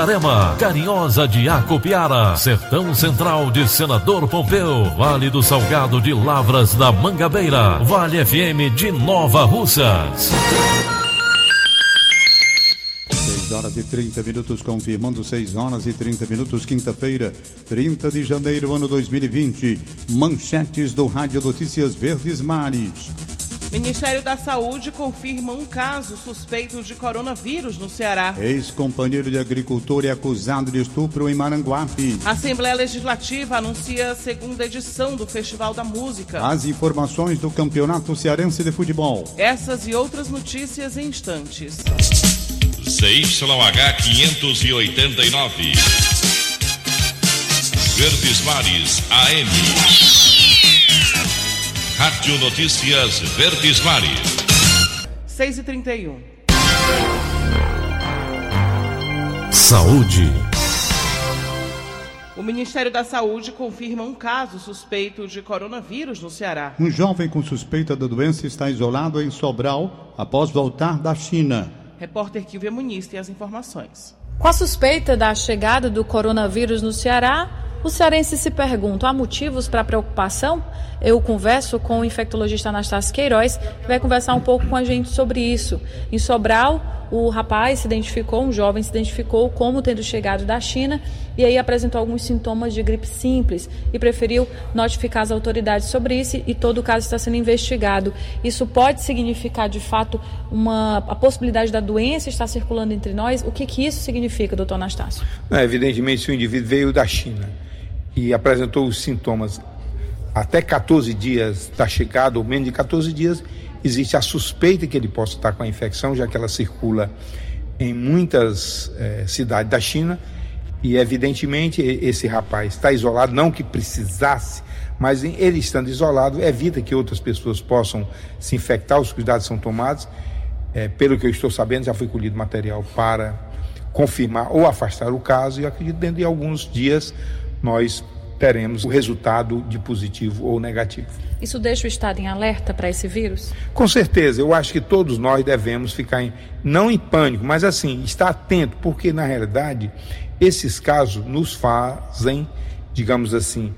Itarema, Carinhosa de Acopiara, Sertão Central de Senador Pompeu, Vale do Salgado de Lavras da Mangabeira, Vale FM de Nova Russas. 6 horas e 30 minutos, confirmando 6 horas e 30 minutos, quinta-feira, 30 de janeiro, ano 2020. Manchetes do Rádio Notícias Verdes Mares. Ministério da Saúde confirma um caso suspeito de coronavírus no Ceará. Ex-companheiro de agricultor é acusado de estupro em Maranguape. Assembleia Legislativa anuncia a segunda edição do Festival da Música. As informações do Campeonato Cearense de Futebol. Essas e outras notícias em instantes. ZYH 589. Verdes Mares AM. Rádio Notícias Verdes Mares. 6 e 31 Saúde. O Ministério da Saúde confirma um caso suspeito de coronavírus no Ceará. Um jovem com suspeita da doença está isolado em Sobral após voltar da China. Repórter Kilvia Muniz tem as informações. Com a suspeita da chegada do coronavírus no Ceará, o cearense se pergunta: há motivos para preocupação? Eu converso com o infectologista Anastácio Queiroz, que vai conversar um pouco com a gente sobre isso. Em Sobral, o rapaz se identificou, um jovem se identificou como tendo chegado da China e aí apresentou alguns sintomas de gripe simples e preferiu notificar as autoridades sobre isso e todo o caso está sendo investigado. Isso pode significar de fato uma a possibilidade da doença estar circulando entre nós? O que, que isso significa, doutor Anastácio? Evidentemente, se o indivíduo veio da China e apresentou os sintomas até 14 dias da chegada, ou menos de 14 dias, existe a suspeita que ele possa estar com a infecção, já que ela circula em muitas eh, cidades da China. E evidentemente esse rapaz está isolado, não que precisasse, mas ele estando isolado evita que outras pessoas possam se infectar, os cuidados são tomados. Eh, pelo que eu estou sabendo, já foi colhido material para confirmar ou afastar o caso, e acredito dentro de alguns dias nós teremos o resultado de positivo ou negativo. Isso deixa o Estado em alerta para esse vírus? Com certeza, eu acho que todos nós devemos ficar, em, não em pânico, mas assim, estar atento, porque na realidade esses casos nos fazem, digamos assim,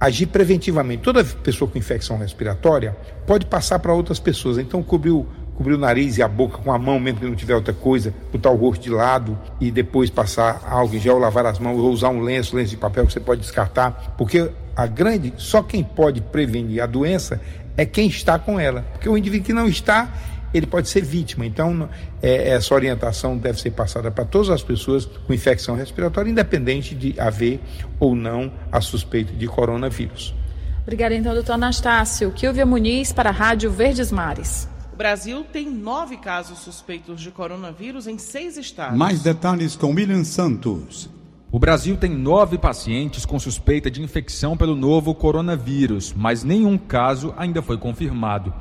agir preventivamente. Toda pessoa com infecção respiratória pode passar para outras pessoas, então cobriu cobrir o nariz e a boca com a mão, mesmo que não tiver outra coisa, botar o rosto de lado e depois passar álcool em gel, lavar as mãos, ou usar um lenço, lenço de papel que você pode descartar, porque a grande, só quem pode prevenir a doença é quem está com ela, porque o indivíduo que não está, ele pode ser vítima. Então, é, essa orientação deve ser passada para todas as pessoas com infecção respiratória, independente de haver ou não a suspeita de coronavírus. Obrigada, então, doutor Anastácio. Kilvia Muniz, para a Rádio Verdes Mares. Brasil tem nove casos suspeitos de coronavírus em seis estados. Mais detalhes com William Santos. O Brasil tem nove pacientes com suspeita de infecção pelo novo coronavírus, mas nenhum caso ainda foi confirmado.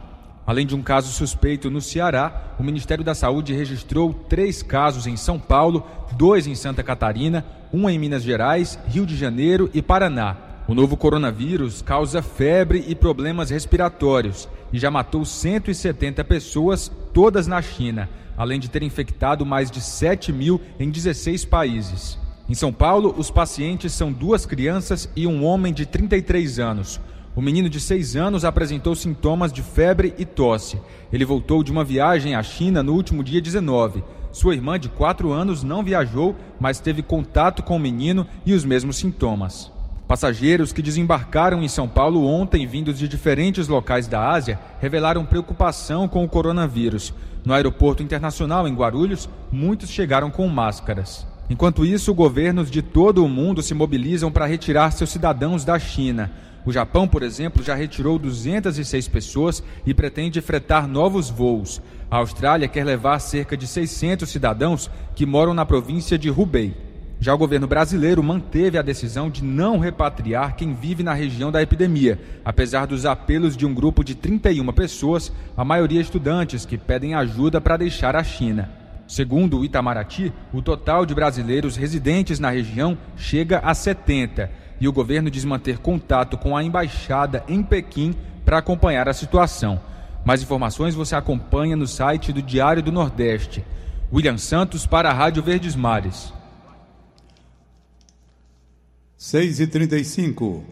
Além de um caso suspeito no Ceará, o Ministério da Saúde registrou três casos em São Paulo, dois em Santa Catarina, um em Minas Gerais, Rio de Janeiro e Paraná. O novo coronavírus causa febre e problemas respiratórios e já matou 170 pessoas, todas na China, além de ter infectado mais de 7 mil em 16 países. Em São Paulo, os pacientes são duas crianças e um homem de 33 anos. O menino de 6 anos apresentou sintomas de febre e tosse. Ele voltou de uma viagem à China no último dia 19. Sua irmã de 4 anos não viajou, mas teve contato com o menino e os mesmos sintomas. Passageiros que desembarcaram em São Paulo ontem, vindos de diferentes locais da Ásia, revelaram preocupação com o coronavírus. No aeroporto internacional em Guarulhos, muitos chegaram com máscaras. Enquanto isso, governos de todo o mundo se mobilizam para retirar seus cidadãos da China. O Japão, por exemplo, já retirou 206 pessoas e pretende fretar novos voos. A Austrália quer levar cerca de 600 cidadãos que moram na província de Hubei. Já o governo brasileiro manteve a decisão de não repatriar quem vive na região da epidemia, apesar dos apelos de um grupo de 31 pessoas, a maioria estudantes, que pedem ajuda para deixar a China. Segundo o Itamaraty, o total de brasileiros residentes na região chega a 70 e o governo diz manter contato com a embaixada em Pequim para acompanhar a situação. Mais informações você acompanha no site do Diário do Nordeste. William Santos para a Rádio Verdes Mares. 6 e 35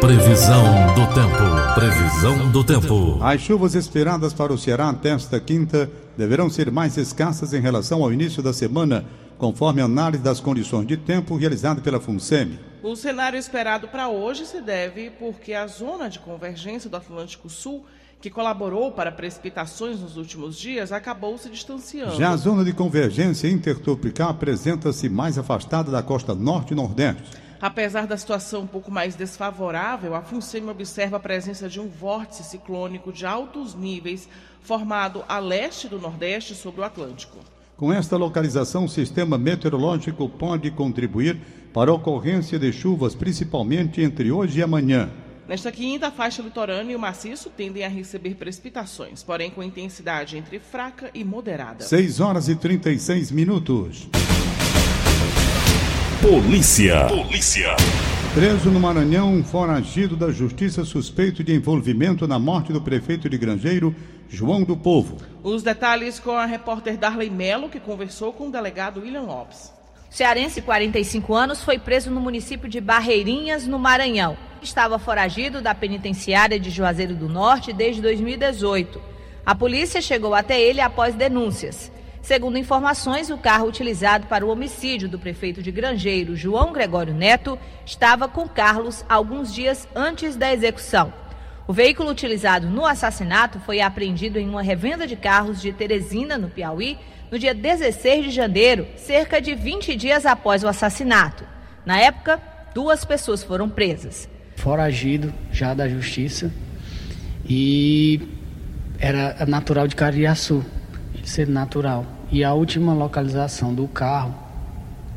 Previsão do tempo. Previsão do tempo. As chuvas esperadas para o Ceará nesta quinta deverão ser mais escassas em relação ao início da semana, conforme a análise das condições de tempo realizada pela FUNSEMI. O cenário esperado para hoje se deve porque a zona de convergência do Atlântico Sul que colaborou para precipitações nos últimos dias, acabou se distanciando. Já a zona de convergência intertropical apresenta-se mais afastada da costa norte e nordeste. Apesar da situação um pouco mais desfavorável, a FUNSEMI observa a presença de um vórtice ciclônico de altos níveis formado a leste do Nordeste sobre o Atlântico. Com esta localização, o sistema meteorológico pode contribuir para a ocorrência de chuvas, principalmente entre hoje e amanhã. Nesta quinta, a faixa litorânea e o maciço tendem a receber precipitações, porém com intensidade entre fraca e moderada. 6 horas e 36 minutos. Polícia. Polícia. Preso no Maranhão, um foragido da Justiça suspeito de envolvimento na morte do prefeito de Grangeiro, João do Povo. Os detalhes com a repórter Darley Melo, que conversou com o delegado William Lopes. Cearense, 45 anos, foi preso no município de Barreirinhas, no Maranhão. Estava foragido da penitenciária de Juazeiro do Norte desde 2018. A polícia chegou até ele após denúncias. Segundo informações, o carro utilizado para o homicídio do prefeito de Grangeiro, João Gregório Neto, estava com Carlos alguns dias antes da execução. O veículo utilizado no assassinato foi apreendido em uma revenda de carros de Teresina, no Piauí, no dia 16 de janeiro, cerca de 20 dias após o assassinato. Na época, duas pessoas foram presas. Foragido já da justiça e era natural de Cariaçu ser natural. E a última localização do carro,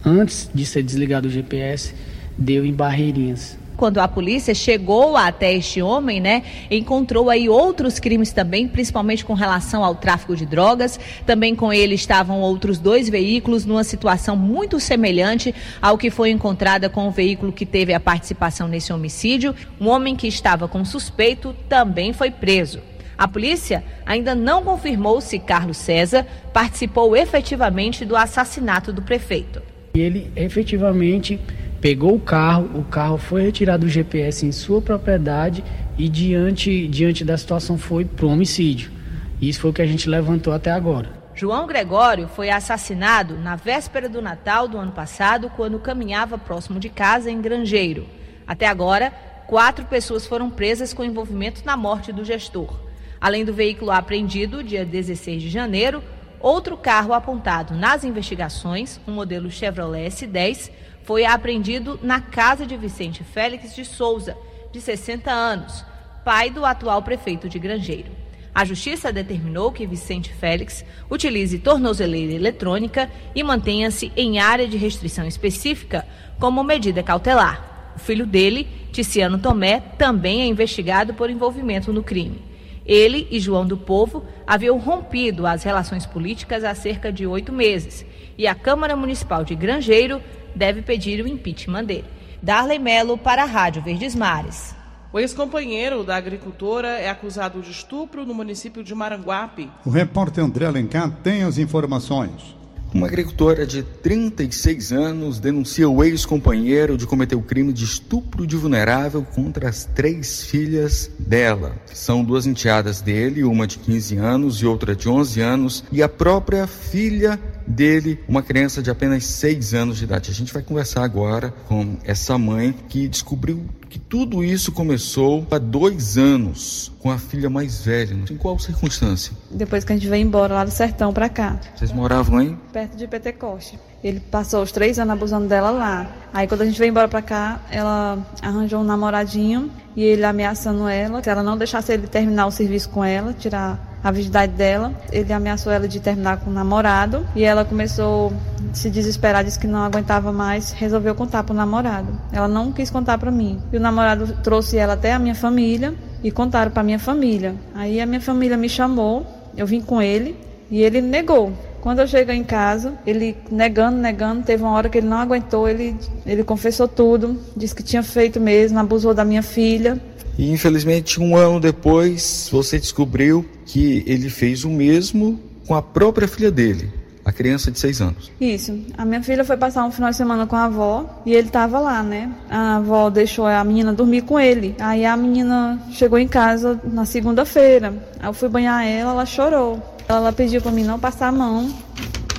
antes de ser desligado o GPS, deu em Barreirinhas. Quando a polícia chegou até este homem, né, encontrou aí outros crimes também, principalmente com relação ao tráfico de drogas. Também com ele estavam outros dois veículos numa situação muito semelhante ao que foi encontrada com o veículo que teve a participação nesse homicídio. Um homem que estava com suspeito também foi preso. A polícia ainda não confirmou se Carlos César participou efetivamente do assassinato do prefeito. Ele efetivamente pegou o carro, o carro foi retirado do GPS em sua propriedade e diante, diante da situação foi para homicídio. Isso foi o que a gente levantou até agora. João Gregório foi assassinado na véspera do Natal do ano passado, quando caminhava próximo de casa em Grangeiro. Até agora, quatro pessoas foram presas com envolvimento na morte do gestor. Além do veículo apreendido dia 16 de janeiro, outro carro apontado nas investigações, um modelo Chevrolet S10, foi apreendido na casa de Vicente Félix de Souza, de 60 anos, pai do atual prefeito de Grangeiro. A justiça determinou que Vicente Félix utilize tornozeleira eletrônica e mantenha-se em área de restrição específica como medida cautelar. O filho dele, Ticiano Tomé, também é investigado por envolvimento no crime. Ele e João do Povo haviam rompido as relações políticas há cerca de oito meses e a Câmara Municipal de Grangeiro deve pedir o impeachment dele. Darley Melo para a Rádio Verdes Mares. O ex-companheiro da agricultora é acusado de estupro no município de Maranguape. O repórter André Alencar tem as informações. Uma agricultora de 36 anos denuncia o ex-companheiro de cometer o crime de estupro de vulnerável contra as três filhas dela. São duas enteadas dele, uma de 15 anos e outra de 11 anos, e a própria filha dele, uma criança de apenas 6 anos de idade. A gente vai conversar agora com essa mãe que descobriu que tudo isso começou há dois anos com a filha mais velha. Em qual circunstância? Depois que a gente veio embora lá do sertão para cá. Vocês moravam aí? Perto de Pentecoste. Ele passou os três anos abusando dela lá. Aí quando a gente veio embora para cá, ela arranjou um namoradinho e ele ameaçando ela, se ela não deixasse ele terminar o serviço com ela, tirar a virgindade dela. Ele ameaçou ela de terminar com o namorado e ela começou a se desesperar, disse que não aguentava mais, resolveu contar para o namorado. Ela não quis contar para mim. E o namorado trouxe ela até a minha família e contaram para minha família. Aí a minha família me chamou, eu vim com ele e ele negou. Quando eu cheguei em casa, ele negando, negando, teve uma hora que ele não aguentou, ele, ele confessou tudo, disse que tinha feito mesmo, abusou da minha filha. E infelizmente, um ano depois, você descobriu que ele fez o mesmo com a própria filha dele, a criança de seis anos. Isso. A minha filha foi passar um final de semana com a avó e ele estava lá, né? A avó deixou a menina dormir com ele. Aí a menina chegou em casa na segunda-feira. Aí eu fui banhar ela, ela chorou. Ela pediu para mim não passar a mão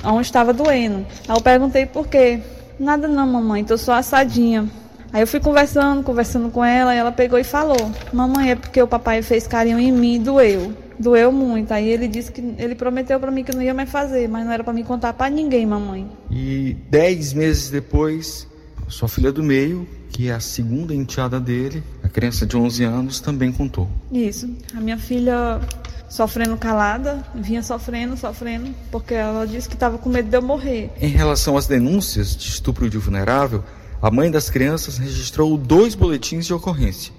onde estava doendo. Aí eu perguntei por quê. Nada não, mamãe, tô só assadinha. Aí eu fui conversando, conversando com ela, e ela pegou e falou: Mamãe, é porque o papai fez carinho em mim e doeu doeu muito. Aí ele disse que ele prometeu para mim que não ia mais fazer, mas não era para me contar para ninguém, mamãe. E dez meses depois, sua filha do meio, que é a segunda enteada dele, a criança de 11 anos, também contou. Isso. A minha filha sofrendo calada, vinha sofrendo, sofrendo, porque ela disse que estava com medo de eu morrer. Em relação às denúncias de estupro de vulnerável, a mãe das crianças registrou dois boletins de ocorrência.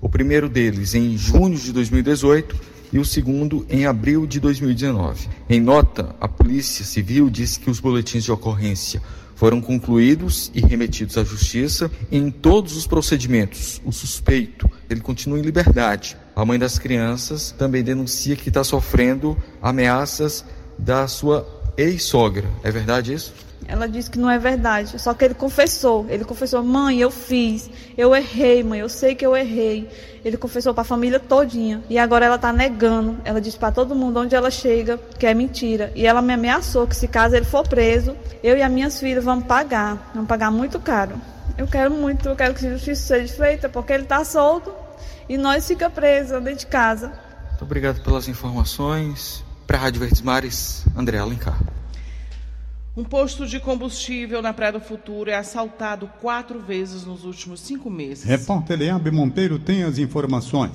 O primeiro deles em junho de 2018 e o segundo em abril de 2019. Em nota, a Polícia Civil disse que os boletins de ocorrência foram concluídos e remetidos à justiça em todos os procedimentos. O suspeito, ele continua em liberdade. A mãe das crianças também denuncia que está sofrendo ameaças da sua ex-sogra. É verdade isso? Ela disse que não é verdade. Só que ele confessou. Ele confessou: "Mãe, eu fiz. Eu errei, mãe. Eu sei que eu errei." Ele confessou para a família todinha. E agora ela está negando. Ela disse para todo mundo onde ela chega que é mentira. E ela me ameaçou que se caso ele for preso, eu e as minhas filhas vamos pagar. Vamos pagar muito caro. Eu quero muito, eu quero que justiça seja feita, porque ele está solto e nós fica presos dentro de casa. Muito obrigado pelas informações. Para a Rádio Verdes Mares, André Alencar. Um posto de combustível na Praia do Futuro é assaltado quatro vezes nos últimos cinco meses. Repórter Leabe Monteiro tem as informações.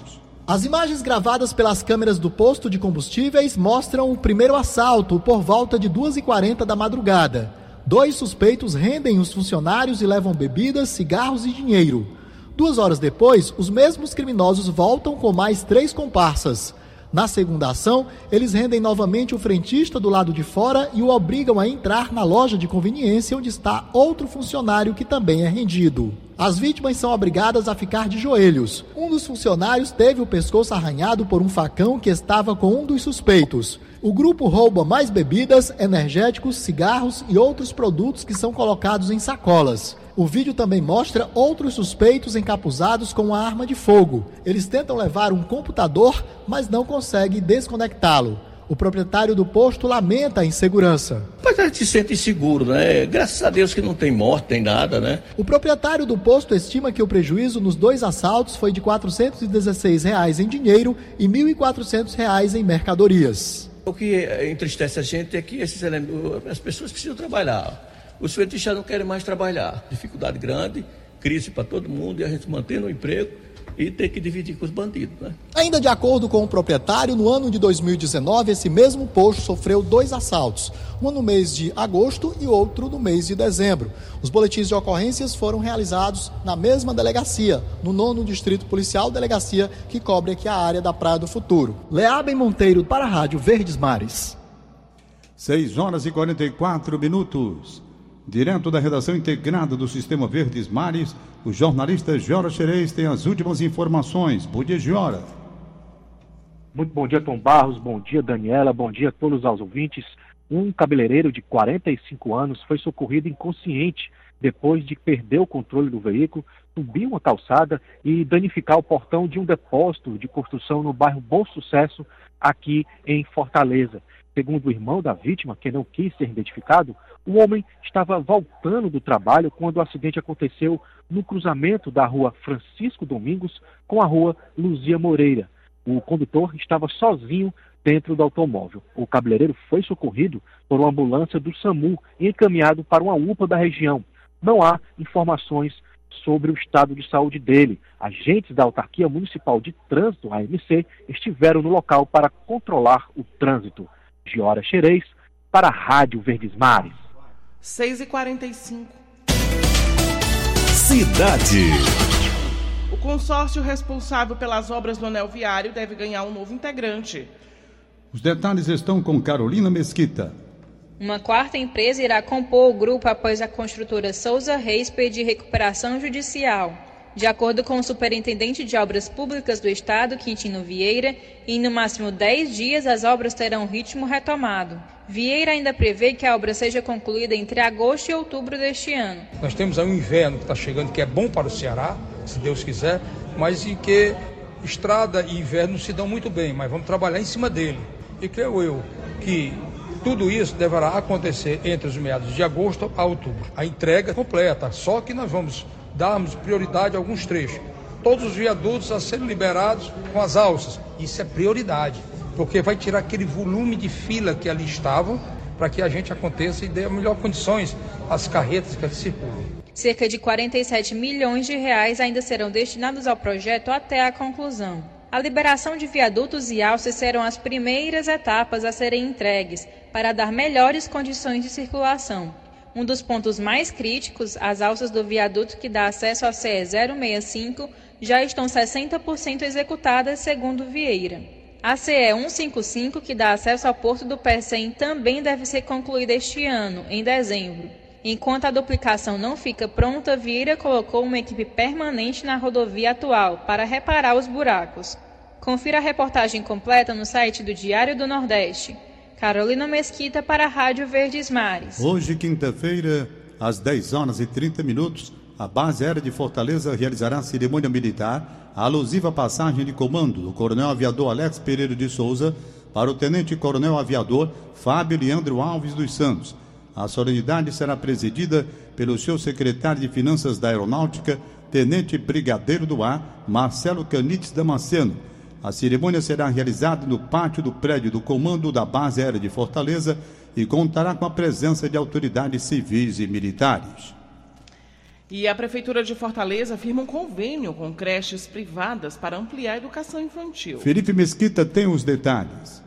As imagens gravadas pelas câmeras do posto de combustíveis mostram o primeiro assalto por volta de 2h40 da madrugada. Dois suspeitos rendem os funcionários e levam bebidas, cigarros e dinheiro. Duas horas depois, os mesmos criminosos voltam com mais três comparsas. Na segunda ação, eles rendem novamente o frentista do lado de fora e o obrigam a entrar na loja de conveniência onde está outro funcionário que também é rendido. As vítimas são obrigadas a ficar de joelhos. Um dos funcionários teve o pescoço arranhado por um facão que estava com um dos suspeitos. O grupo rouba mais bebidas, energéticos, cigarros e outros produtos que são colocados em sacolas. O vídeo também mostra outros suspeitos encapuzados com uma arma de fogo. Eles tentam levar um computador, mas não conseguem desconectá-lo. O proprietário do posto lamenta a insegurança. Mas a gente se sente inseguro, né? Graças a Deus que não tem morte, tem nada, né? O proprietário do posto estima que o prejuízo nos dois assaltos foi de 416 reais em dinheiro e R$ 1.400 em mercadorias. O que entristece a gente é que esses, as pessoas precisam trabalhar. Os frentistas não querem mais trabalhar. Dificuldade grande, crise para todo mundo e a gente mantendo o emprego e ter que dividir com os bandidos. Né? Ainda de acordo com o proprietário, no ano de 2019, esse mesmo posto sofreu dois assaltos, um no mês de agosto e outro no mês de dezembro. Os boletins de ocorrências foram realizados na mesma delegacia, no nono Distrito Policial, delegacia que cobre aqui a área da Praia do Futuro. Leabem Monteiro para a Rádio Verdes Mares. 6 horas e 44 minutos. Direto da redação integrada do Sistema Verdes Mares, o jornalista Jora Xerez tem as últimas informações. Bom dia, Jora. Muito bom dia, Tom Barros. Bom dia, Daniela. Bom dia a todos os ouvintes. Um cabeleireiro de 45 anos foi socorrido inconsciente depois de perder o controle do veículo, subir uma calçada e danificar o portão de um depósito de construção no bairro Bom Sucesso, aqui em Fortaleza. Segundo o irmão da vítima, que não quis ser identificado, o homem estava voltando do trabalho quando o acidente aconteceu no cruzamento da rua Francisco Domingos com a rua Luzia Moreira. O condutor estava sozinho dentro do automóvel. O cabeleireiro foi socorrido por uma ambulância do SAMU e encaminhado para uma UPA da região. Não há informações sobre o estado de saúde dele. Agentes da Autarquia Municipal de Trânsito, AMC, estiveram no local para controlar o trânsito. Giora Xerez, para a Rádio Verdes Mares. 6h45. Cidade. O consórcio responsável pelas obras do anel viário deve ganhar um novo integrante. Os detalhes estão com Carolina Mesquita. Uma quarta empresa irá compor o grupo após a construtora Souza Reis pedir recuperação judicial. De acordo com o superintendente de obras públicas do estado, Quintino Vieira, em no máximo 10 dias as obras terão ritmo retomado. Vieira ainda prevê que a obra seja concluída entre agosto e outubro deste ano. Nós temos aí um inverno que está chegando, que é bom para o Ceará, se Deus quiser, mas em que estrada e inverno se dão muito bem, mas vamos trabalhar em cima dele. E creio eu que tudo isso deverá acontecer entre os meados de agosto a outubro. A entrega completa, só que nós vamos darmos prioridade a alguns trechos. Todos os viadutos a serem liberados com as alças. Isso é prioridade, porque vai tirar aquele volume de fila que ali estavam para que a gente aconteça e dê melhor condições às carretas que circulam. Cerca de 47 milhões de reais ainda serão destinados ao projeto até a conclusão. A liberação de viadutos e alças serão as primeiras etapas a serem entregues para dar melhores condições de circulação. Um dos pontos mais críticos, as alças do viaduto que dá acesso à CE 065, já estão 60% executadas, segundo Vieira. A CE 155, que dá acesso ao porto do Pecém, também deve ser concluída este ano, em dezembro. Enquanto a duplicação não fica pronta, Vieira colocou uma equipe permanente na rodovia atual para reparar os buracos. Confira a reportagem completa no site do Diário do Nordeste. Carolina Mesquita para a Rádio Verdes Mares. Hoje, quinta-feira, às 10 horas e 30 minutos, a base aérea de Fortaleza realizará cerimônia militar alusiva à passagem de comando do Coronel Aviador Alex Pereira de Souza para o Tenente Coronel Aviador Fábio Leandro Alves dos Santos a solenidade será presidida pelo seu secretário de Finanças da Aeronáutica, Tenente Brigadeiro do Ar, Marcelo Canites Damasceno. A cerimônia será realizada no pátio do prédio do Comando da Base Aérea de Fortaleza e contará com a presença de autoridades civis e militares. E a Prefeitura de Fortaleza firma um convênio com creches privadas para ampliar a educação infantil. Felipe Mesquita tem os detalhes.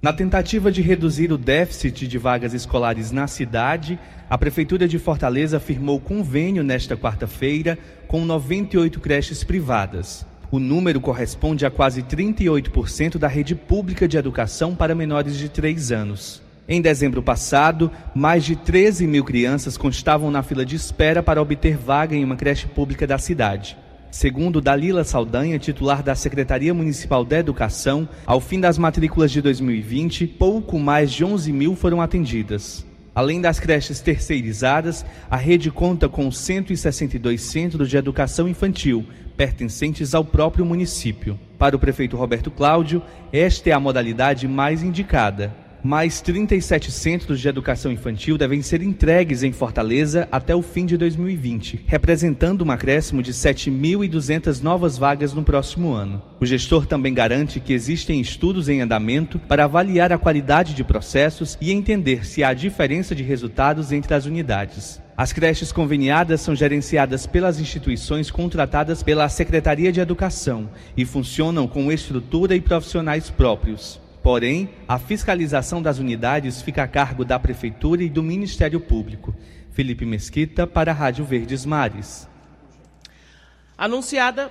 Na tentativa de reduzir o déficit de vagas escolares na cidade, a Prefeitura de Fortaleza firmou convênio nesta quarta-feira com 98 creches privadas. O número corresponde a quase 38% da rede pública de educação para menores de 3 anos. Em dezembro passado, mais de 13 mil crianças constavam na fila de espera para obter vaga em uma creche pública da cidade. Segundo Dalila Saldanha, titular da Secretaria Municipal da Educação, ao fim das matrículas de 2020, pouco mais de 11 mil foram atendidas. Além das creches terceirizadas, a rede conta com 162 centros de educação infantil, pertencentes ao próprio município. Para o prefeito Roberto Cláudio, esta é a modalidade mais indicada mais 37 centros de educação infantil devem ser entregues em Fortaleza até o fim de 2020, representando um acréscimo de 7.200 novas vagas no próximo ano. O gestor também garante que existem estudos em andamento para avaliar a qualidade de processos e entender se há diferença de resultados entre as unidades. As creches conveniadas são gerenciadas pelas instituições contratadas pela Secretaria de Educação e funcionam com estrutura e profissionais próprios. Porém, a fiscalização das unidades fica a cargo da Prefeitura e do Ministério Público. Felipe Mesquita para a Rádio Verdes Mares. Anunciada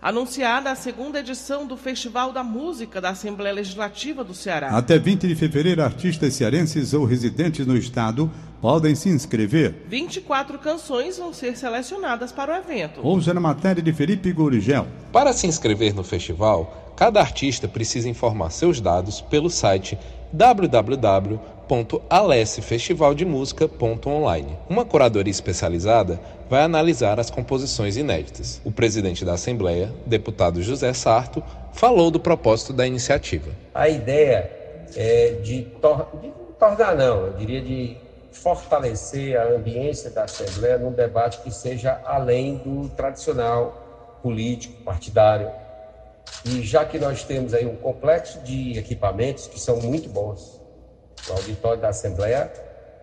anunciada a segunda edição do Festival da Música da Assembleia Legislativa do Ceará. Até 20 de fevereiro, artistas cearenses ou residentes no estado podem se inscrever. 24 canções vão ser selecionadas para o evento. Hoje na matéria de Felipe Gurigel. Para se inscrever no festival, cada artista precisa informar seus dados pelo site www.alessefestivaldemusica.online. Uma curadoria especializada vai analisar as composições inéditas. O presidente da Assembleia, deputado José Sarto, falou do propósito da iniciativa. A ideia é, de, tor de tornar, não, eu diria de fortalecer a ambiência da Assembleia num debate que seja além do tradicional político, partidário. E já que nós temos aí um complexo de equipamentos que são muito bons, o auditório da Assembleia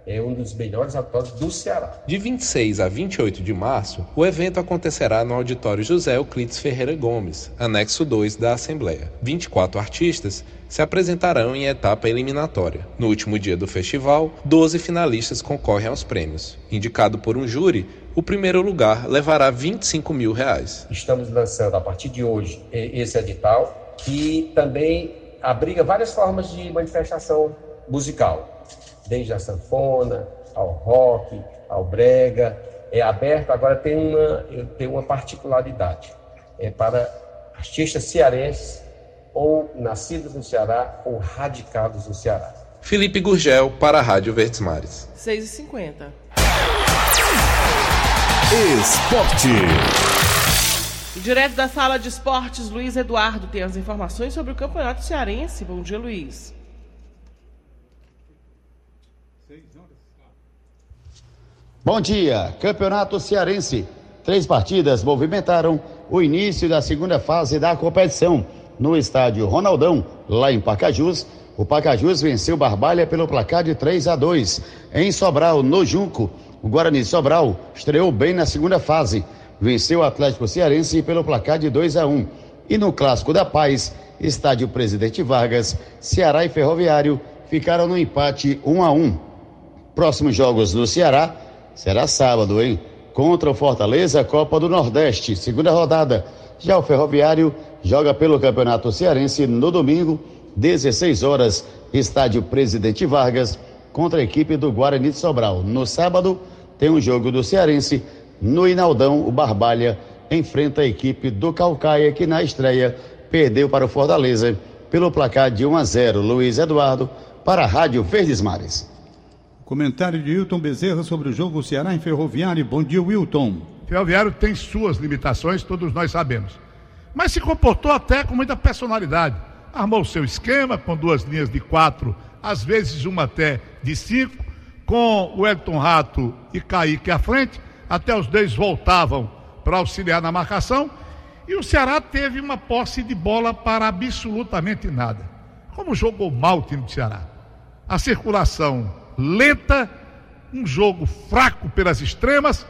é um dos melhores auditórios do Ceará. De 26 a 28 de março, o evento acontecerá no Auditório José Euclides Ferreira Gomes, anexo 2 da Assembleia. 24 artistas se apresentarão em etapa eliminatória. No último dia do festival, 12 finalistas concorrem aos prêmios. Indicado por um júri, o primeiro lugar levará 25 mil reais. Estamos lançando a partir de hoje esse edital, que também abriga várias formas de manifestação musical desde a sanfona ao rock, ao brega, é aberto. Agora tem uma, tem uma particularidade, é para artistas cearenses ou nascidos no Ceará ou radicados no Ceará. Felipe Gurgel para a Rádio Verdes Mares. 6h50. Esporte. Direto da sala de esportes, Luiz Eduardo tem as informações sobre o Campeonato Cearense. Bom dia, Luiz. Bom dia, Campeonato Cearense. Três partidas movimentaram o início da segunda fase da competição. No estádio Ronaldão, lá em Pacajus, o Pacajus venceu Barbalha pelo placar de 3 a 2. Em Sobral, no Junco, o Guarani Sobral estreou bem na segunda fase. Venceu o Atlético Cearense pelo placar de 2 a 1. E no Clássico da Paz, estádio Presidente Vargas, Ceará e Ferroviário ficaram no empate 1 a 1. Próximos jogos do Ceará será sábado, hein? Contra o Fortaleza, Copa do Nordeste, segunda rodada. Já o Ferroviário joga pelo Campeonato Cearense no domingo, 16 horas, estádio Presidente Vargas, contra a equipe do Guarani de Sobral. No sábado, tem um jogo do Cearense. No Inaldão, o Barbalha enfrenta a equipe do Calcaia, que na estreia perdeu para o Fortaleza pelo placar de 1 a 0. Luiz Eduardo, para a Rádio Verdes Mares. Comentário de Wilton Bezerra sobre o jogo Ceará em Ferroviário. Bom dia, Wilton. Ferroviário tem suas limitações, todos nós sabemos. Mas se comportou até com muita personalidade. Armou o seu esquema com duas linhas de quatro, às vezes uma até de cinco, com o Elton Rato e Kaique à frente, até os dois voltavam para auxiliar na marcação. E o Ceará teve uma posse de bola para absolutamente nada. Como jogou mal o time do Ceará? A circulação lenta, um jogo fraco pelas extremas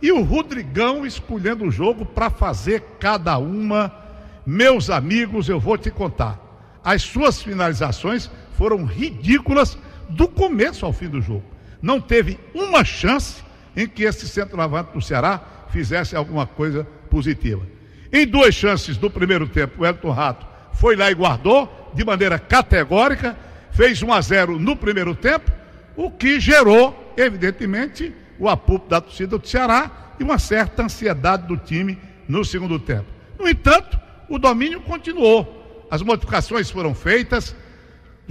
e o Rodrigão escolhendo o jogo para fazer cada uma. Meus amigos, eu vou te contar. As suas finalizações foram ridículas do começo ao fim do jogo. Não teve uma chance em que esse centroavante do Ceará fizesse alguma coisa positiva. Em duas chances do primeiro tempo, o Elton Rato foi lá e guardou de maneira categórica, fez 1 a 0 no primeiro tempo o que gerou, evidentemente, o apupo da torcida do Ceará e uma certa ansiedade do time no segundo tempo. No entanto, o domínio continuou. As modificações foram feitas,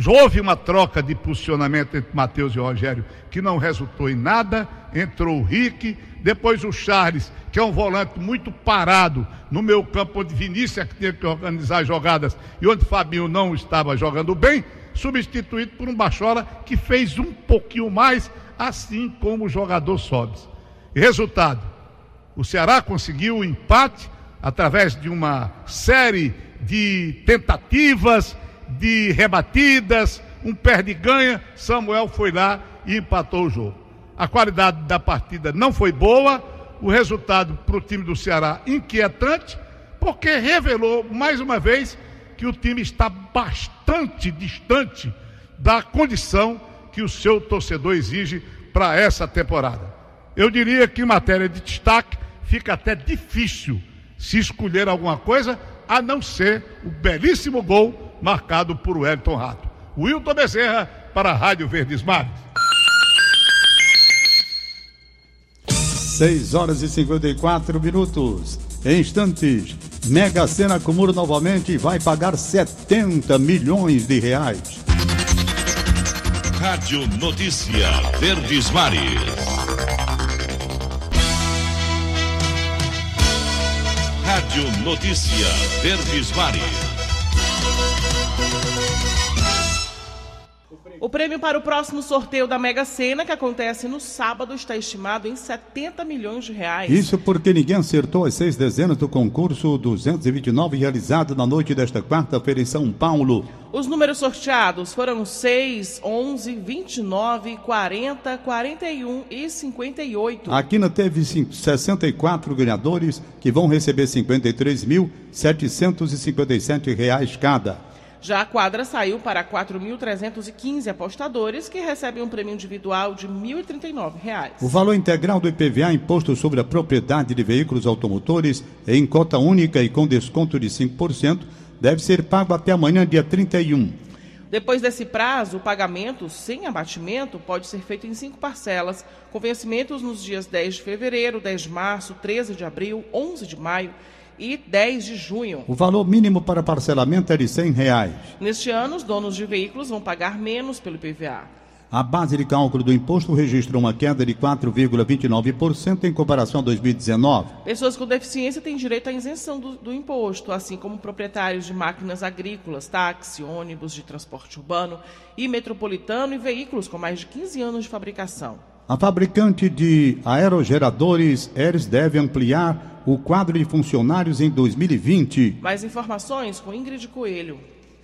houve uma troca de posicionamento entre Matheus e Rogério que não resultou em nada. Entrou o Rick, depois o Charles, que é um volante muito parado no meu campo, onde Vinícius é que tinha que organizar as jogadas e onde Fabinho não estava jogando bem substituído por um Bachola que fez um pouquinho mais, assim como o jogador Sobes. Resultado: o Ceará conseguiu o empate através de uma série de tentativas, de rebatidas, um perde-ganha. Samuel foi lá e empatou o jogo. A qualidade da partida não foi boa, o resultado para o time do Ceará inquietante, porque revelou mais uma vez que o time está bastante distante da condição que o seu torcedor exige para essa temporada. Eu diria que em matéria de destaque fica até difícil se escolher alguma coisa a não ser o belíssimo gol marcado por Wellington Rato. Wilton Bezerra para a Rádio Verdes Mares. 6 horas e 54 minutos. Em instantes, Mega Sena acumula novamente e vai pagar 70 milhões de reais. Rádio Notícia Verdes Mares. Rádio Notícia Verdes Mares. O prêmio para o próximo sorteio da Mega Sena, que acontece no sábado, está estimado em 70 milhões de reais. Isso porque ninguém acertou as seis dezenas do concurso 229 realizado na noite desta quarta-feira em São Paulo. Os números sorteados foram 6, 11, 29, 40, 41 e 58. A Quina teve 64 ganhadores que vão receber 53.757 reais cada. Já a quadra saiu para 4.315 apostadores que recebem um prêmio individual de R$ 1.039. O valor integral do IPVA imposto sobre a propriedade de veículos automotores em cota única e com desconto de 5% deve ser pago até amanhã, dia 31. Depois desse prazo, o pagamento sem abatimento pode ser feito em cinco parcelas, com vencimentos nos dias 10 de fevereiro, 10 de março, 13 de abril, 11 de maio e 10 de junho. O valor mínimo para parcelamento é de 100 reais. Neste ano, os donos de veículos vão pagar menos pelo IPVA. A base de cálculo do imposto registrou uma queda de 4,29% em comparação a 2019. Pessoas com deficiência têm direito à isenção do, do, imposto, assim como proprietários de máquinas agrícolas, táxi, ônibus de transporte urbano e metropolitano e veículos com mais de 15 anos de fabricação. A fabricante de aerogeradores Eres deve ampliar o quadro de funcionários em 2020. Mais informações com Ingrid Coelho.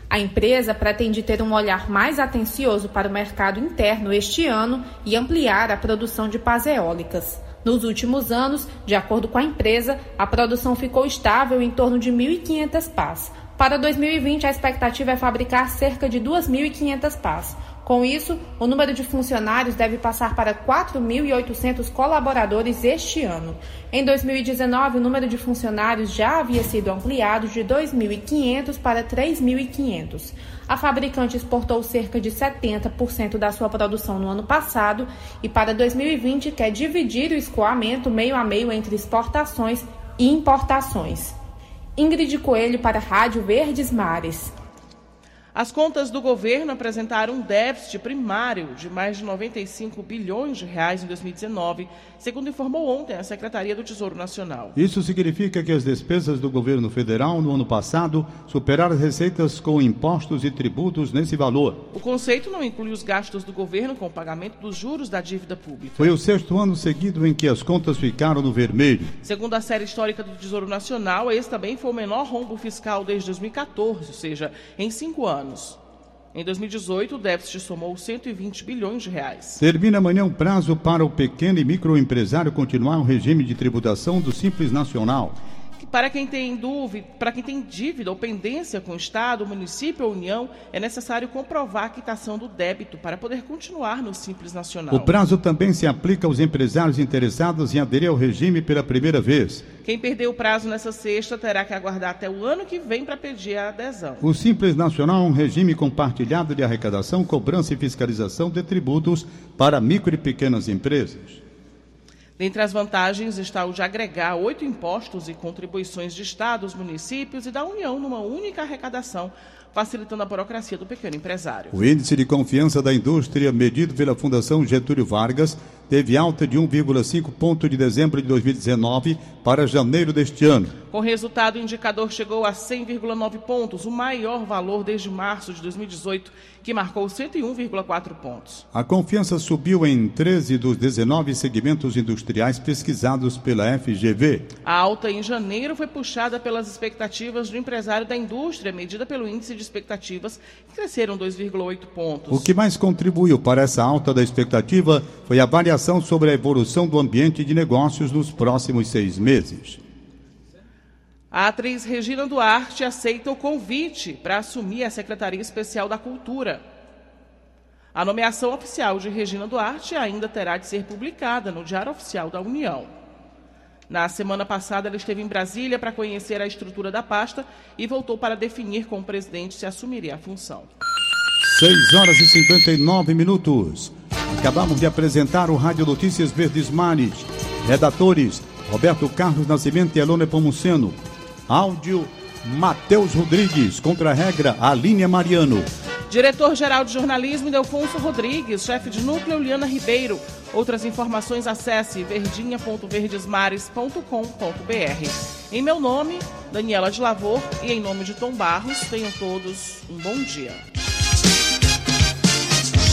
A empresa pretende ter um olhar mais atencioso para o mercado interno este ano e ampliar a produção de pás eólicas. Nos últimos anos, de acordo com a empresa, a produção ficou estável em torno de 1.500 pás. Para 2020, a expectativa é fabricar cerca de 2.500 pás. Com isso, o número de funcionários deve passar para 4.800 colaboradores este ano. Em 2019, o número de funcionários já havia sido ampliado de 2.500 para 3.500. A fabricante exportou cerca de 70% da sua produção no ano passado e para 2020 quer dividir o escoamento meio a meio entre exportações e importações. Ingrid Coelho para a Rádio Verdes Mares. As contas do governo apresentaram um déficit primário de mais de 95 bilhões de reais em 2019, segundo informou ontem a Secretaria do Tesouro Nacional. Isso significa que as despesas do governo federal no ano passado superaram as receitas com impostos e tributos nesse valor. O conceito não inclui os gastos do governo com o pagamento dos juros da dívida pública. Foi o sexto ano seguido em que as contas ficaram no vermelho. Segundo a série histórica do Tesouro Nacional, esse também foi o menor rombo fiscal desde 2014, ou seja, em cinco anos anos. Em 2018, o déficit somou 120 bilhões de reais. Termina amanhã o prazo para o pequeno e microempresário continuar o regime de tributação do Simples Nacional. Para quem tem dúvida, para quem tem dívida ou pendência com o Estado, município ou União, é necessário comprovar a quitação do débito para poder continuar no Simples Nacional. O prazo também se aplica aos empresários interessados em aderir ao regime pela primeira vez. Quem perdeu o prazo nessa sexta terá que aguardar até o ano que vem para pedir a adesão. O Simples Nacional é um regime compartilhado de arrecadação, cobrança e fiscalização de tributos para micro e pequenas empresas. Dentre as vantagens está o de agregar oito impostos e contribuições de estados, municípios e da União numa única arrecadação, facilitando a burocracia do pequeno empresário. O índice de confiança da indústria, medido pela Fundação Getúlio Vargas, teve alta de 1,5 ponto de dezembro de 2019 para janeiro deste ano. Com resultado, o indicador chegou a 100,9 pontos, o maior valor desde março de 2018, que marcou 101,4 pontos. A confiança subiu em 13 dos 19 segmentos industriais pesquisados pela FGV. A alta em janeiro foi puxada pelas expectativas do empresário da indústria, medida pelo índice de expectativas, que cresceram 2,8 pontos. O que mais contribuiu para essa alta da expectativa foi a variação sobre a evolução do ambiente de negócios nos próximos seis meses. A atriz Regina Duarte aceita o convite para assumir a Secretaria Especial da Cultura. A nomeação oficial de Regina Duarte ainda terá de ser publicada no Diário Oficial da União. Na semana passada, ela esteve em Brasília para conhecer a estrutura da pasta e voltou para definir com o presidente se assumiria a função. 6 horas e 59 minutos. Acabamos de apresentar o Rádio Notícias Verdes Mares. Redatores: Roberto Carlos Nascimento e Elone Pomuceno. Áudio Matheus Rodrigues, contra a regra Aline Mariano. Diretor-geral de jornalismo Delfonso Rodrigues, chefe de núcleo Liana Ribeiro. Outras informações acesse verdinha.verdesmares.com.br. Em meu nome, Daniela de Lavor, e em nome de Tom Barros, tenham todos um bom dia.